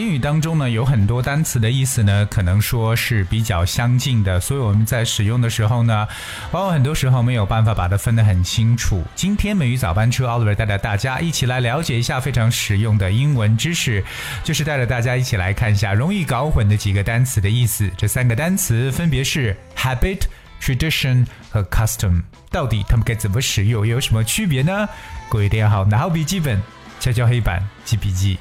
英语当中呢，有很多单词的意思呢，可能说是比较相近的，所以我们在使用的时候呢，往往很多时候没有办法把它分得很清楚。今天美语早班车，Oliver 带着大家一起来了解一下非常实用的英文知识，就是带着大家一起来看一下容易搞混的几个单词的意思。这三个单词分别是 habit、tradition 和 custom，到底它们该怎么使用，又有什么区别呢？各位大家好拿好笔记本，敲敲黑板记笔记。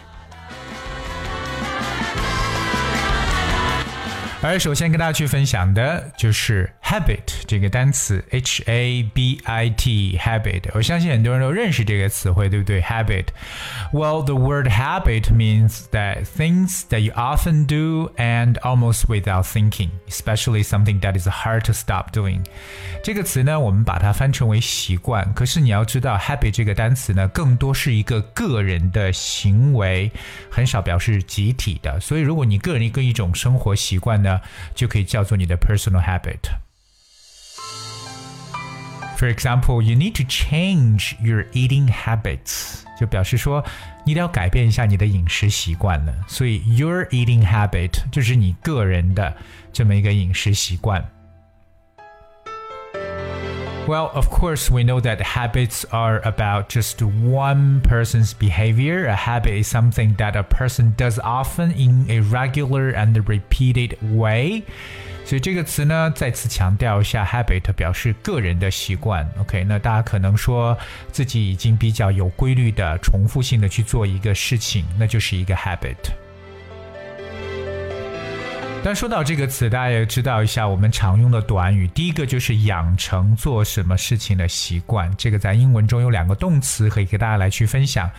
而首先跟大家去分享的就是 habit 这个单词，h a b i t habit。我相信很多人都认识这个词汇，对不对？habit。Well, the word habit means that things that you often do and almost without thinking, especially something that is hard to stop doing。这个词呢，我们把它翻成为习惯。可是你要知道，habit 这个单词呢，更多是一个个人的行为，很少表示集体的。所以，如果你个人一个一种生活习惯呢？呢，就可以叫做你的 personal habit。 For example, you need to change your eating habits，就表示说你得要改变一下你的饮食习惯了。所以 your eating habit 就是你个人的这么一个饮食习惯。Well, of course, we know that habits are about just one person's behavior. A habit is something that a person does often in a regular and repeated way. 所以这个词呢，再次强调一下，habit 表示个人的习惯。OK，那大家可能说自己已经比较有规律的、重复性的去做一个事情，那就是一个 habit。但说到这个词，大家也知道一下我们常用的短语。第一个就是养成做什么事情的习惯，这个在英文中有两个动词可以给大家来去分享。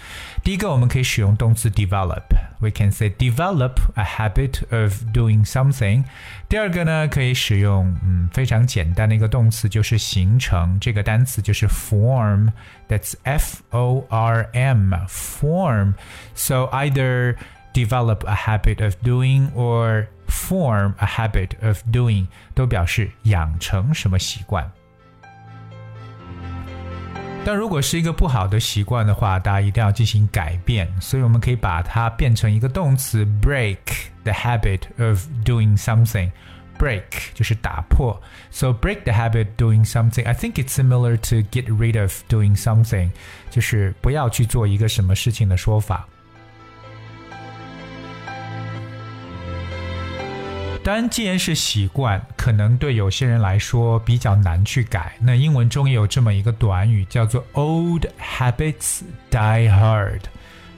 第一个我们可以使用动词 develop develop，we can say develop a habit of doing something。第二个呢，可以使用嗯非常简单的一个动词，就是形成，这个单词就是 form，that's F O R M，form。So either develop a habit of doing or form a habit of doing 都表示养成什么习惯。 但如果是一个不好的习惯的话，大家一定要进行改变，所以我们可以把它变成一个动词，break the habit of doing something。break 就是打破，so break the habit doing something. I think it's similar to get rid of doing something，就是不要去做一个什么事情的说法。当然，既然是习惯，可能对有些人来说比较难去改。那英文中也有这么一个短语，叫做 “old habits die hard”，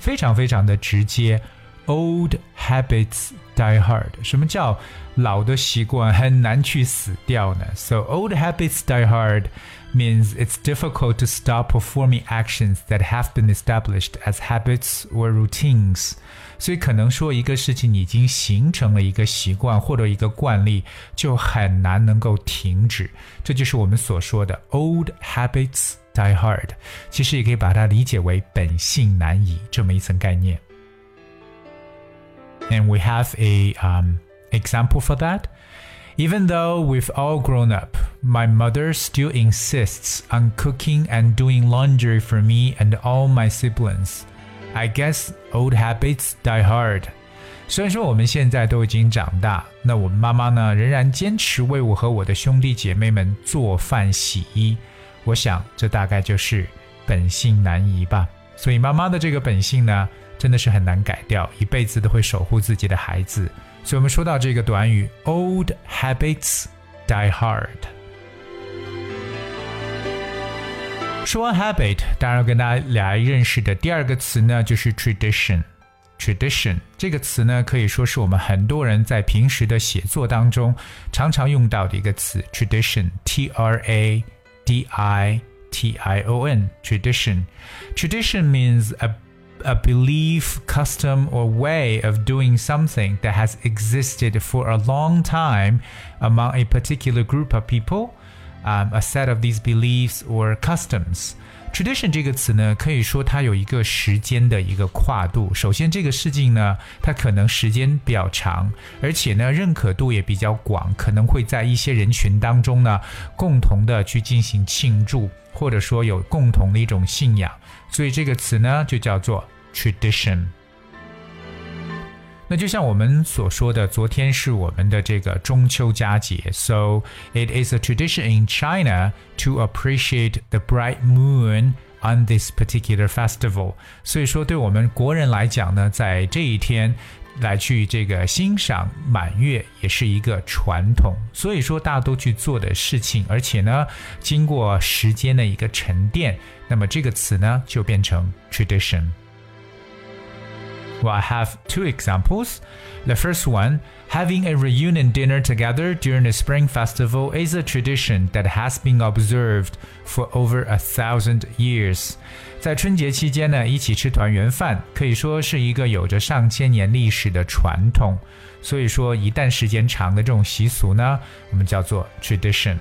非常非常的直接。“old habits die hard”，什么叫老的习惯很难去死掉呢？So old habits die hard means it's difficult to stop performing actions that have been established as habits or routines. 所以可能说一个事情已经形成了一个习惯或者一个惯例，就很难能够停止。这就是我们所说的 old habits die hard。其实也可以把它理解为本性难移这么一层概念。And we have a um, example for that. Even though we've all grown up, My mother still insists on cooking and doing laundry for me and all my siblings. I guess old habits die hard。虽然说我们现在都已经长大，那我妈妈呢仍然坚持为我和我的兄弟姐妹们做饭洗衣。我想这大概就是本性难移吧。所以妈妈的这个本性呢，真的是很难改掉，一辈子都会守护自己的孩子。所以我们说到这个短语，old habits die hard。说完 habit，当然要跟大家来认识的第二个词呢，就是 tradition。tradition 这个词呢，可以说是我们很多人在平时的写作当中常常用到的一个词。tradition，t r a d i t i o n。tradition。tradition means a a belief, custom, or way of doing something that has existed for a long time among a particular group of people um, a set of these beliefs or customs。tradition 这个词呢，可以说它有一个时间的一个跨度。首先，这个事情呢，它可能时间比较长，而且呢，认可度也比较广，可能会在一些人群当中呢，共同的去进行庆祝，或者说有共同的一种信仰。所以这个词呢，就叫做 tradition。那就像我们所说的，昨天是我们的这个中秋佳节，so it is a tradition in China to appreciate the bright moon on this particular festival。所以说，对我们国人来讲呢，在这一天来去这个欣赏满月，也是一个传统。所以说，大家都去做的事情，而且呢，经过时间的一个沉淀，那么这个词呢，就变成 tradition。Well, I have two examples. The first one, having a reunion dinner together during the Spring Festival is a tradition that has been observed for over a thousand years. 在春节期间呢，一起吃团圆饭，可以说是一个有着上千年历史的传统。所以说，一旦时间长的这种习俗呢，我们叫做 tradition。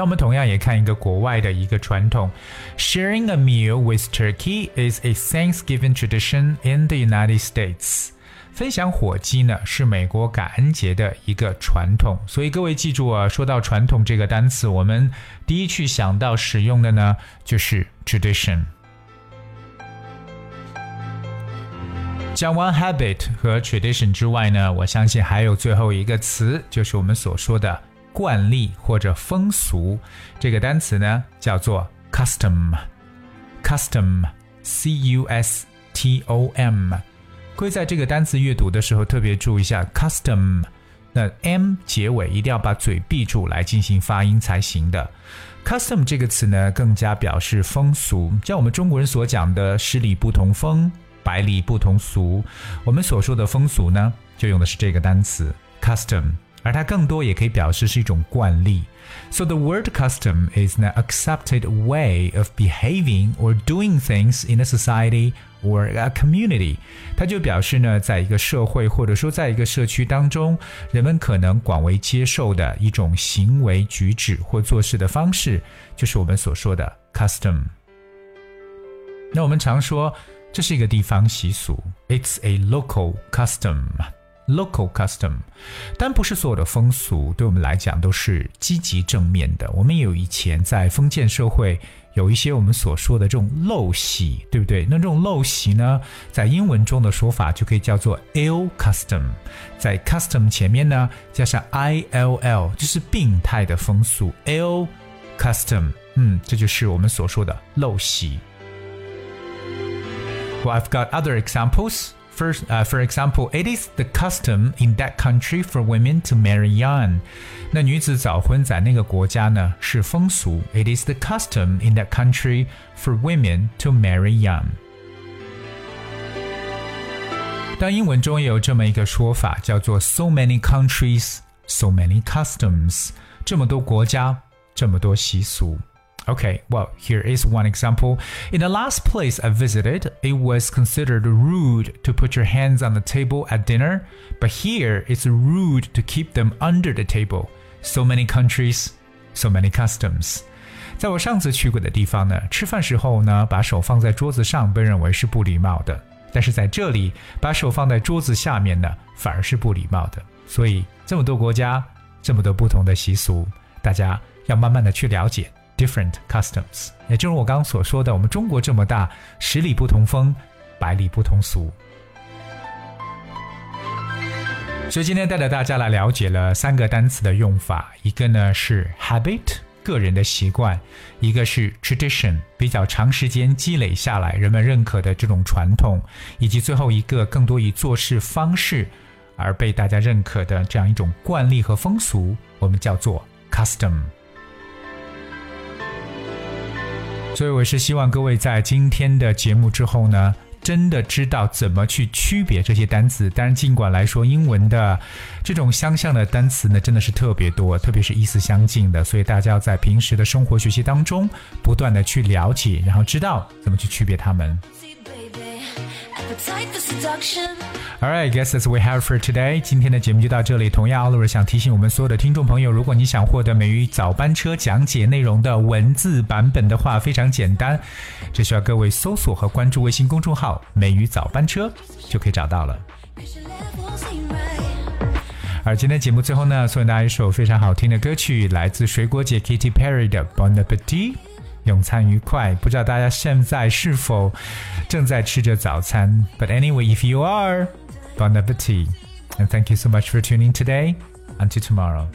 那我们同样也看一个国外的一个传统，Sharing a meal with turkey is a Thanksgiving tradition in the United States。分享火鸡呢是美国感恩节的一个传统，所以各位记住啊，说到传统这个单词，我们第一去想到使用的呢就是 tradition。讲完 habit 和 tradition 之外呢，我相信还有最后一个词，就是我们所说的。惯例或者风俗，这个单词呢叫做 custom。custom，c u s t o m。各位在这个单词阅读的时候特别注意一下 custom，那 m 结尾一定要把嘴闭住来进行发音才行的。custom 这个词呢更加表示风俗，像我们中国人所讲的十里不同风，百里不同俗。我们所说的风俗呢，就用的是这个单词 custom。而它更多也可以表示是一种惯例。So the word custom is an accepted way of behaving or doing things in a society or a community。它就表示呢，在一个社会或者说在一个社区当中，人们可能广为接受的一种行为举止或做事的方式，就是我们所说的 custom。那我们常说这是一个地方习俗，It's a local custom。 Local custom，但不是所有的风俗对我们来讲都是积极正面的。我们也有以前在封建社会有一些我们所说的这种陋习，对不对？那这种陋习呢，在英文中的说法就可以叫做 ill custom，在 custom 前面呢加上 i l l，就是病态的风俗。ill custom，嗯，这就是我们所说的陋习。Well, I've got other examples. First, uh, for example, it is the custom in that country for women to marry young. 那女子早婚在那个国家呢是风俗。It is the custom in that country for women to marry young. 当英文中也有这么一个说法，叫做 “so many countries, so many customs”，这么多国家，这么多习俗。 Okay, well, here is one example. In the last place I visited, it was considered rude to put your hands on the table at dinner, but here it's rude to keep them under the table. So many countries, so many customs. 在我上次去过的地方呢，吃饭时候呢，把手放在桌子上被认为是不礼貌的，但是在这里，把手放在桌子下面呢，反而是不礼貌的。所以这么多国家，这么多不同的习俗，大家要慢慢的去了解。 Different customs，也就是我刚刚所说的，我们中国这么大，十里不同风，百里不同俗。所以今天带着大家来了解了三个单词的用法，一个呢是 habit，个人的习惯；一个是 tradition，比较长时间积累下来人们认可的这种传统；以及最后一个更多以做事方式而被大家认可的这样一种惯例和风俗，我们叫做 custom。所以我是希望各位在今天的节目之后呢，真的知道怎么去区别这些单词。当然，尽管来说，英文的这种相像的单词呢，真的是特别多，特别是意思相近的。所以大家要在平时的生活学习当中，不断的去了解，然后知道怎么去区别它们。Alright, guess that's we have for today. 今天的节目就到这里。同样，Oliver 想提醒我们所有的听众朋友，如果你想获得美语早班车讲解内容的文字版本的话，非常简单，只需要各位搜索和关注微信公众号“美语早班车”就可以找到了。而今天节目最后呢，送给大家一首非常好听的歌曲，来自水果姐 Katy Perry 的《Bon Appetit》。用餐愉快。不知道大家现在是否正在吃着早餐？But anyway, if you are, bon appetit. And thank you so much for tuning today. Until tomorrow.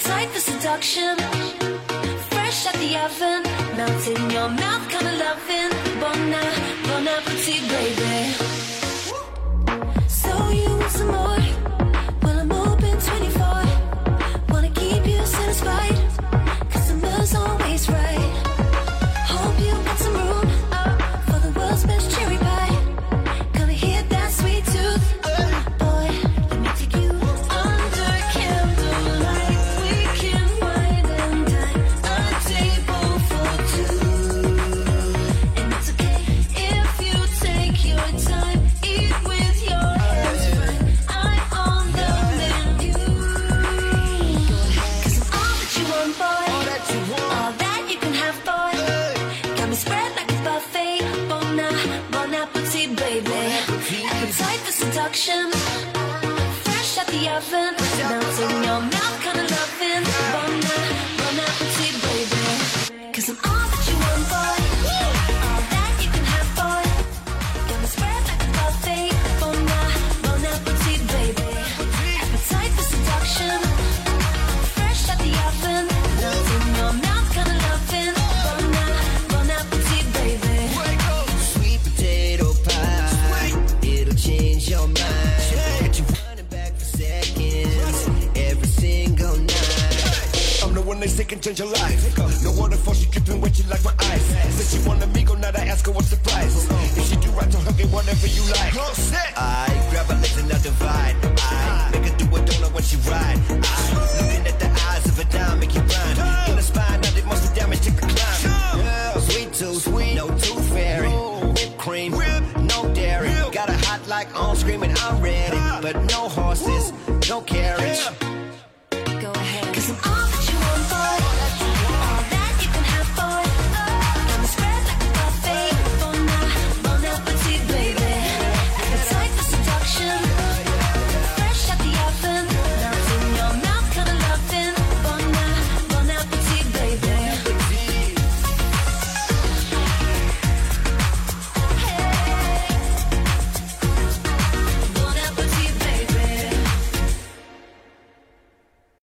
seduction. Fresh out the oven, melts in your mouth, kinda loving. Bon, bon appetit, baby. So you want some more? Well, I'm open 24. Wanna keep you satisfied. Customers always right. Fresh out the oven. Melts in your mouth, kinda loving. Night. I'm the one they can change your life. No waterfall, she dripping wet, you like my eyes. Said she want me go, now I ask her what's the price. If she do right, tell her get whatever you like. I grab her legs and I divide. I make her do a donut when she ride. I looking at the eyes of a dime, make you rhyme. In the spine, now they must be damaged, take a climb. Yeah, sweet tooth, sweet, no tooth fairy. Whipped cream, no dairy. Got a hot like on screaming, I'm ready. But no horses, no carriage.